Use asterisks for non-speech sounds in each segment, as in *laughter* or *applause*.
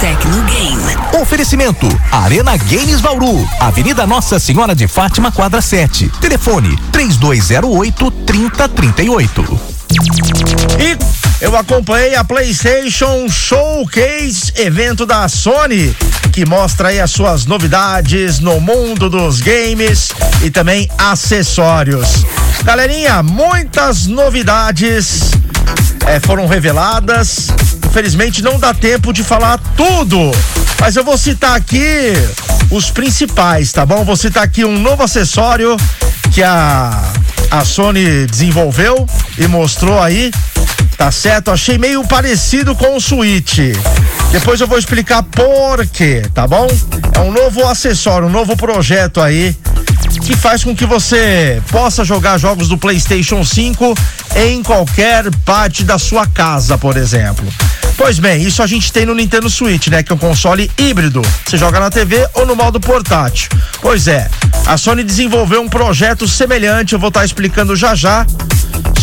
Tecnogame. Oferecimento Arena Games Bauru, Avenida Nossa Senhora de Fátima, quadra 7. Telefone 3208 3038. E eu acompanhei a PlayStation Showcase, evento da Sony, que mostra aí as suas novidades no mundo dos games e também acessórios. Galerinha, muitas novidades é, foram reveladas. Infelizmente não dá tempo de falar tudo, mas eu vou citar aqui os principais, tá bom? Vou citar aqui um novo acessório que a, a Sony desenvolveu e mostrou aí. Tá certo? Achei meio parecido com o Switch. Depois eu vou explicar por quê, tá bom? É um novo acessório, um novo projeto aí que faz com que você possa jogar jogos do PlayStation 5 em qualquer parte da sua casa, por exemplo. Pois bem, isso a gente tem no Nintendo Switch, né? Que é um console híbrido. Você joga na TV ou no modo portátil. Pois é, a Sony desenvolveu um projeto semelhante, eu vou estar tá explicando já já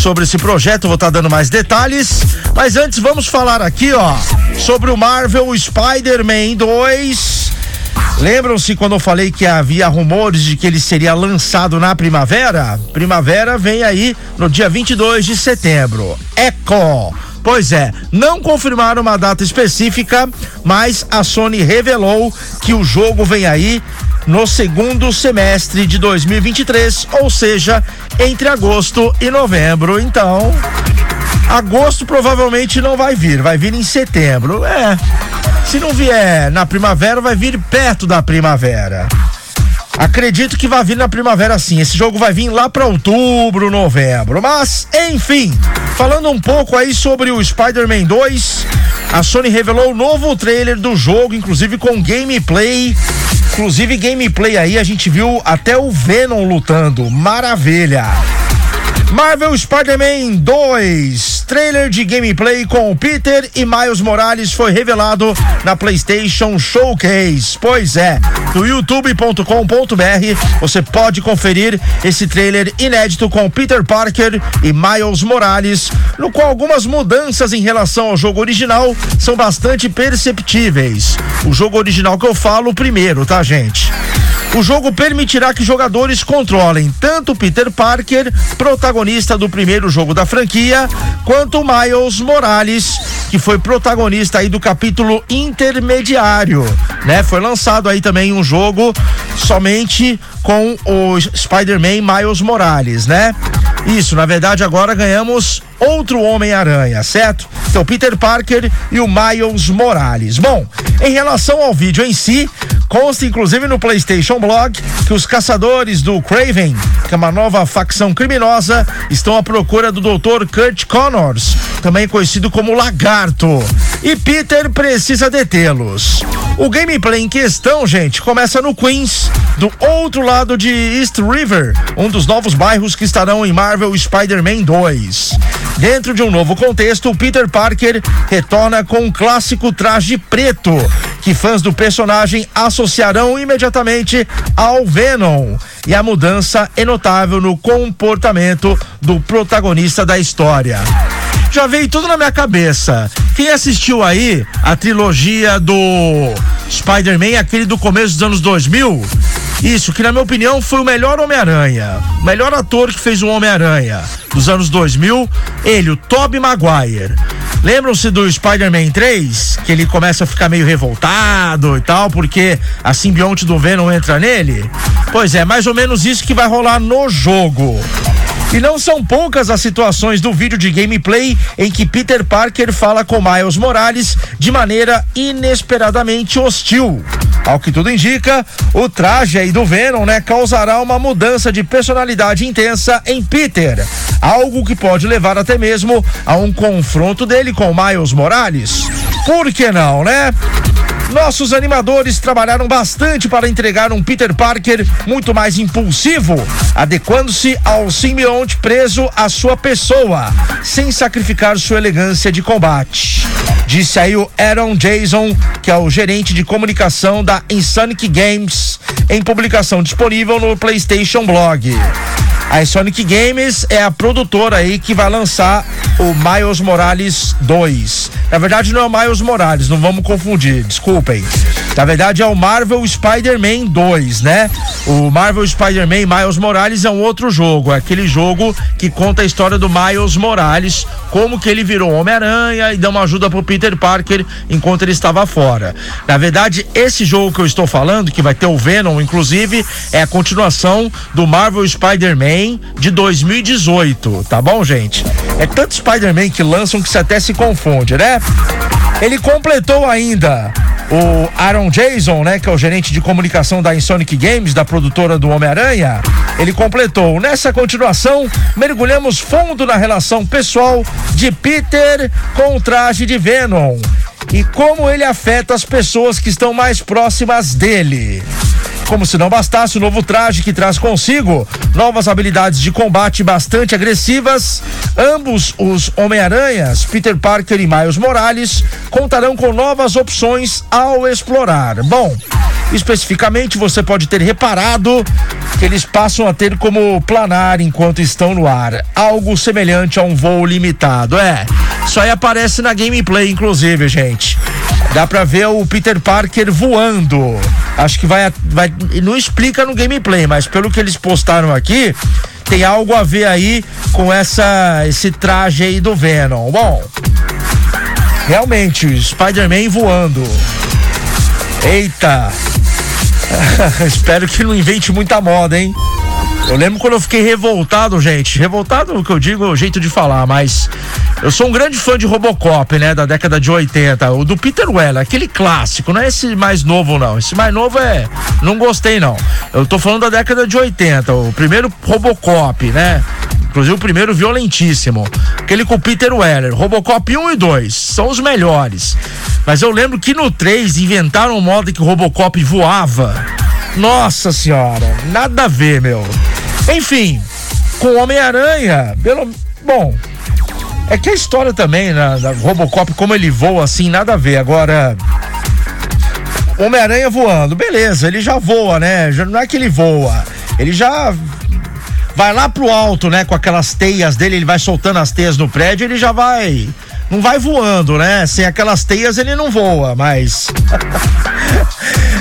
sobre esse projeto, vou estar tá dando mais detalhes. Mas antes vamos falar aqui, ó, sobre o Marvel Spider-Man 2. Lembram-se quando eu falei que havia rumores de que ele seria lançado na primavera? Primavera vem aí no dia 22 de setembro. Eco! Pois é, não confirmaram uma data específica, mas a Sony revelou que o jogo vem aí no segundo semestre de 2023, ou seja, entre agosto e novembro. Então, agosto provavelmente não vai vir, vai vir em setembro. É. Se não vier na primavera, vai vir perto da primavera. Acredito que vai vir na primavera sim. Esse jogo vai vir lá para outubro, novembro. Mas, enfim, falando um pouco aí sobre o Spider-Man 2, a Sony revelou o novo trailer do jogo, inclusive com gameplay. Inclusive, gameplay aí, a gente viu até o Venom lutando. Maravilha! Marvel Spider-Man 2, trailer de gameplay com Peter e Miles Morales foi revelado na PlayStation Showcase. Pois é, no youtube.com.br você pode conferir esse trailer inédito com Peter Parker e Miles Morales, no qual algumas mudanças em relação ao jogo original são bastante perceptíveis. O jogo original que eu falo primeiro, tá, gente? O jogo permitirá que jogadores controlem tanto Peter Parker, protagonista do primeiro jogo da franquia, quanto Miles Morales, que foi protagonista aí do capítulo intermediário, né? Foi lançado aí também um jogo somente com o Spider-Man Miles Morales, né? Isso, na verdade agora ganhamos outro Homem-Aranha, certo? Então Peter Parker e o Miles Morales. Bom, em relação ao vídeo em si, Consta inclusive no PlayStation Blog que os caçadores do Craven, que é uma nova facção criminosa, estão à procura do Dr. Kurt Connors, também conhecido como Lagarto. E Peter precisa detê-los. O gameplay em questão, gente, começa no Queens, do outro lado de East River, um dos novos bairros que estarão em Marvel Spider-Man 2. Dentro de um novo contexto, Peter Parker retorna com um clássico traje preto, que fãs do personagem associarão imediatamente ao Venom. E a mudança é notável no comportamento do protagonista da história já veio tudo na minha cabeça. Quem assistiu aí a trilogia do Spider-Man, aquele do começo dos anos 2000, isso, que na minha opinião foi o melhor Homem-Aranha. Melhor ator que fez o Homem-Aranha dos anos 2000, ele, o Tobey Maguire. Lembram-se do Spider-Man 3? Que ele começa a ficar meio revoltado e tal, porque a simbionte do Venom entra nele? Pois é, mais ou menos isso que vai rolar no jogo. E não são poucas as situações do vídeo de gameplay em que Peter Parker fala com Miles Morales de maneira inesperadamente hostil. Ao que tudo indica, o traje aí do Venom, né, causará uma mudança de personalidade intensa em Peter, algo que pode levar até mesmo a um confronto dele com Miles Morales. Por que não, né? Nossos animadores trabalharam bastante para entregar um Peter Parker muito mais impulsivo, adequando-se ao simbionte preso à sua pessoa, sem sacrificar sua elegância de combate. Disse aí o Aaron Jason, que é o gerente de comunicação da Insanic Games, em publicação disponível no PlayStation Blog. A Sonic Games é a produtora aí que vai lançar o Miles Morales 2. Na verdade, não é o Miles Morales, não vamos confundir, desculpem. Na verdade, é o Marvel Spider-Man 2, né? O Marvel Spider-Man Miles Morales é um outro jogo, é aquele jogo que conta a história do Miles Morales, como que ele virou Homem-Aranha e deu uma ajuda pro Peter Parker enquanto ele estava fora. Na verdade, esse jogo que eu estou falando, que vai ter o Venom, inclusive, é a continuação do Marvel Spider-Man de 2018, tá bom, gente? É tanto Spider-Man que lançam que você até se confunde, né? Ele completou ainda o Aaron Jason, né, que é o gerente de comunicação da Insonic Games, da produtora do Homem-Aranha, ele completou. Nessa continuação, mergulhamos fundo na relação pessoal de Peter com o traje de Venom e como ele afeta as pessoas que estão mais próximas dele. Como se não bastasse o novo traje que traz consigo novas habilidades de combate bastante agressivas, ambos os Homem-Aranhas, Peter Parker e Miles Morales, contarão com novas opções ao explorar. Bom, especificamente você pode ter reparado que eles passam a ter como planar enquanto estão no ar, algo semelhante a um voo limitado. É, isso aí aparece na gameplay, inclusive, gente. Dá pra ver o Peter Parker voando. Acho que vai, vai. Não explica no gameplay, mas pelo que eles postaram aqui, tem algo a ver aí com essa esse traje aí do Venom. Bom, realmente, Spider-Man voando. Eita! *laughs* Espero que não invente muita moda, hein? Eu lembro quando eu fiquei revoltado, gente. Revoltado, o que eu digo, é o jeito de falar, mas eu sou um grande fã de Robocop, né? Da década de 80. O do Peter Weller, aquele clássico, não é esse mais novo, não. Esse mais novo é. Não gostei, não. Eu tô falando da década de 80. O primeiro Robocop, né? Inclusive o primeiro violentíssimo. Aquele com o Peter Weller. Robocop 1 e 2. São os melhores. Mas eu lembro que no 3 inventaram um modo que o Robocop voava. Nossa senhora, nada a ver, meu. Enfim, com Homem-Aranha, pelo. Bom, é que a história também, na, da Robocop, como ele voa assim, nada a ver. Agora. Homem-Aranha voando, beleza, ele já voa, né? Já, não é que ele voa, ele já vai lá pro alto, né? Com aquelas teias dele, ele vai soltando as teias no prédio, ele já vai. Não vai voando, né? Sem aquelas teias ele não voa, mas. *laughs*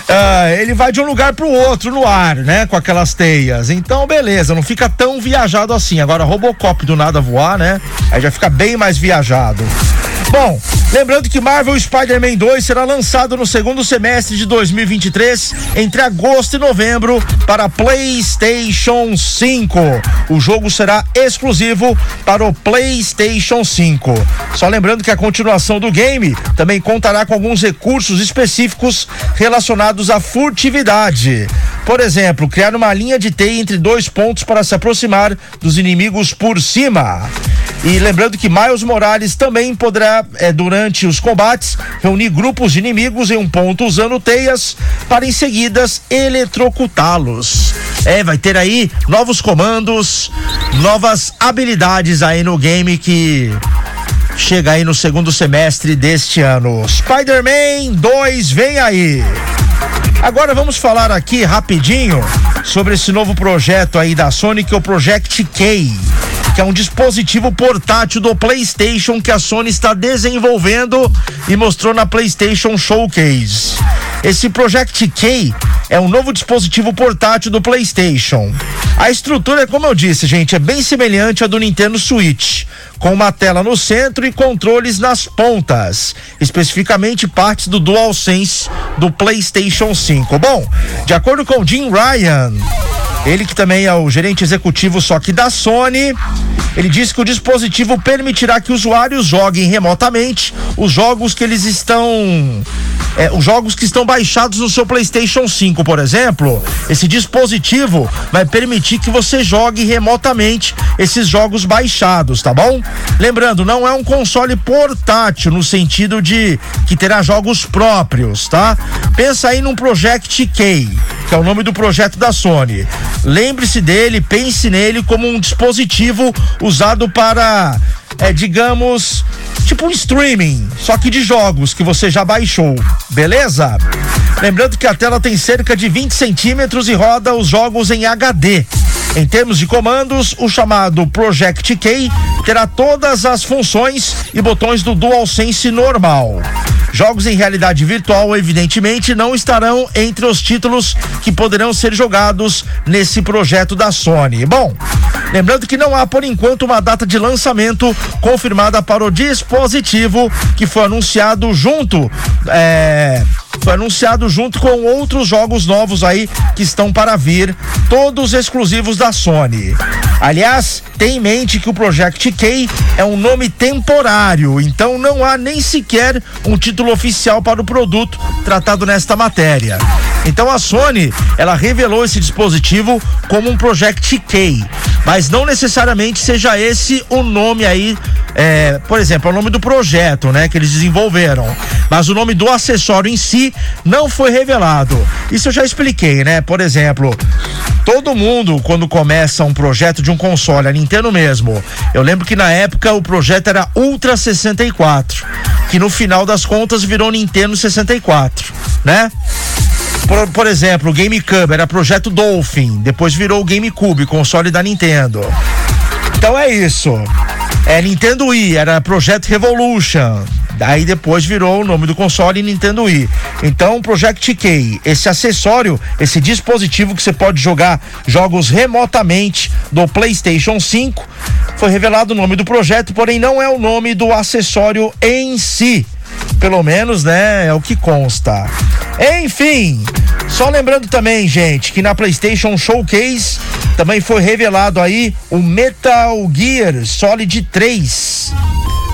Ah, ele vai de um lugar pro outro no ar, né? Com aquelas teias. Então, beleza, não fica tão viajado assim. Agora, Robocop do nada voar, né? Aí já fica bem mais viajado. Bom, lembrando que Marvel Spider-Man 2 será lançado no segundo semestre de 2023, entre agosto e novembro, para PlayStation 5. O jogo será exclusivo para o PlayStation 5. Só lembrando que a continuação do game também contará com alguns recursos específicos relacionados à furtividade. Por exemplo, criar uma linha de teia entre dois pontos para se aproximar dos inimigos por cima. E lembrando que Miles Morales também poderá, é, durante os combates, reunir grupos de inimigos em um ponto usando teias para em seguida eletrocutá-los. É, vai ter aí novos comandos, novas habilidades aí no game que chega aí no segundo semestre deste ano. Spider-Man 2 vem aí. Agora vamos falar aqui rapidinho sobre esse novo projeto aí da Sony, que é o Project K que é um dispositivo portátil do PlayStation que a Sony está desenvolvendo e mostrou na PlayStation Showcase. Esse Project K é um novo dispositivo portátil do PlayStation. A estrutura, como eu disse, gente, é bem semelhante à do Nintendo Switch, com uma tela no centro e controles nas pontas, especificamente partes do DualSense do PlayStation 5. Bom, de acordo com Jim Ryan, ele que também é o gerente executivo só que da Sony, ele disse que o dispositivo permitirá que usuários joguem remotamente os jogos que eles estão é, os jogos que estão baixados no seu PlayStation 5, por exemplo, esse dispositivo vai permitir que você jogue remotamente esses jogos baixados, tá bom? Lembrando, não é um console portátil no sentido de que terá jogos próprios, tá? Pensa aí num Project K, que é o nome do projeto da Sony. Lembre-se dele, pense nele como um dispositivo usado para, é, digamos, tipo um streaming, só que de jogos que você já baixou, beleza? Lembrando que a tela tem cerca de 20 centímetros e roda os jogos em HD. Em termos de comandos, o chamado Project K terá todas as funções e botões do DualSense normal. Jogos em realidade virtual, evidentemente, não estarão entre os títulos que poderão ser jogados nesse projeto da Sony. Bom, lembrando que não há por enquanto uma data de lançamento confirmada para o dispositivo que foi anunciado junto. É, foi anunciado junto com outros jogos novos aí que estão para vir, todos exclusivos da Sony. Aliás, tem em mente que o Project K é um nome temporário, então não há nem sequer um título oficial para o produto tratado nesta matéria. Então a Sony, ela revelou esse dispositivo como um Project K, mas não necessariamente seja esse o nome aí, é, por exemplo, é o nome do projeto, né, que eles desenvolveram. Mas o nome do acessório em si não foi revelado. Isso eu já expliquei, né? Por exemplo, todo mundo quando começa um projeto de um console, a Nintendo mesmo. Eu lembro que na época o projeto era Ultra 64, que no final das contas virou Nintendo 64, né? Por, por exemplo, o GameCube era projeto Dolphin, depois virou o GameCube, console da Nintendo. Então é isso. É Nintendo Wii, era projeto Revolution. Daí depois virou o nome do console Nintendo Wii. Então, Project K, esse acessório, esse dispositivo que você pode jogar jogos remotamente do PlayStation 5, foi revelado o nome do projeto, porém não é o nome do acessório em si. Pelo menos, né, é o que consta. Enfim, só lembrando também, gente, que na PlayStation Showcase também foi revelado aí o Metal Gear Solid 3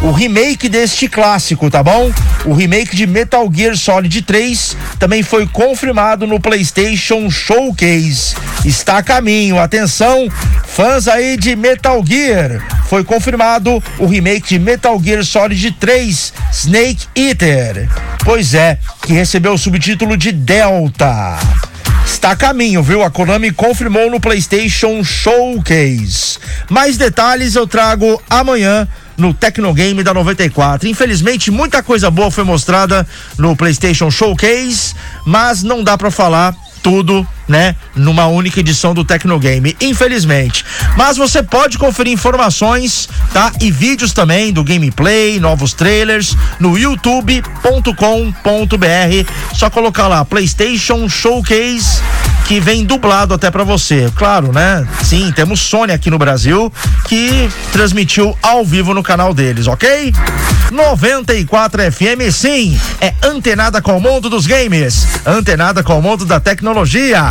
o remake deste clássico, tá bom? O remake de Metal Gear Solid 3 também foi confirmado no PlayStation Showcase. Está a caminho, atenção, fãs aí de Metal Gear. Foi confirmado o remake de Metal Gear Solid 3 Snake Eater. Pois é, que recebeu o subtítulo de Delta está a caminho, viu? A Konami confirmou no PlayStation Showcase. Mais detalhes eu trago amanhã no Tecnogame da 94. Infelizmente, muita coisa boa foi mostrada no PlayStation Showcase, mas não dá para falar tudo, né, numa única edição do Tecnogame, infelizmente. Mas você pode conferir informações, tá? E vídeos também do gameplay, novos trailers no youtube.com.br. Só colocar lá PlayStation Showcase que vem dublado até para você. Claro, né? Sim, temos Sony aqui no Brasil que transmitiu ao vivo no canal deles, ok? 94 FM, sim, é antenada com o mundo dos games, antenada com o mundo da tecnologia.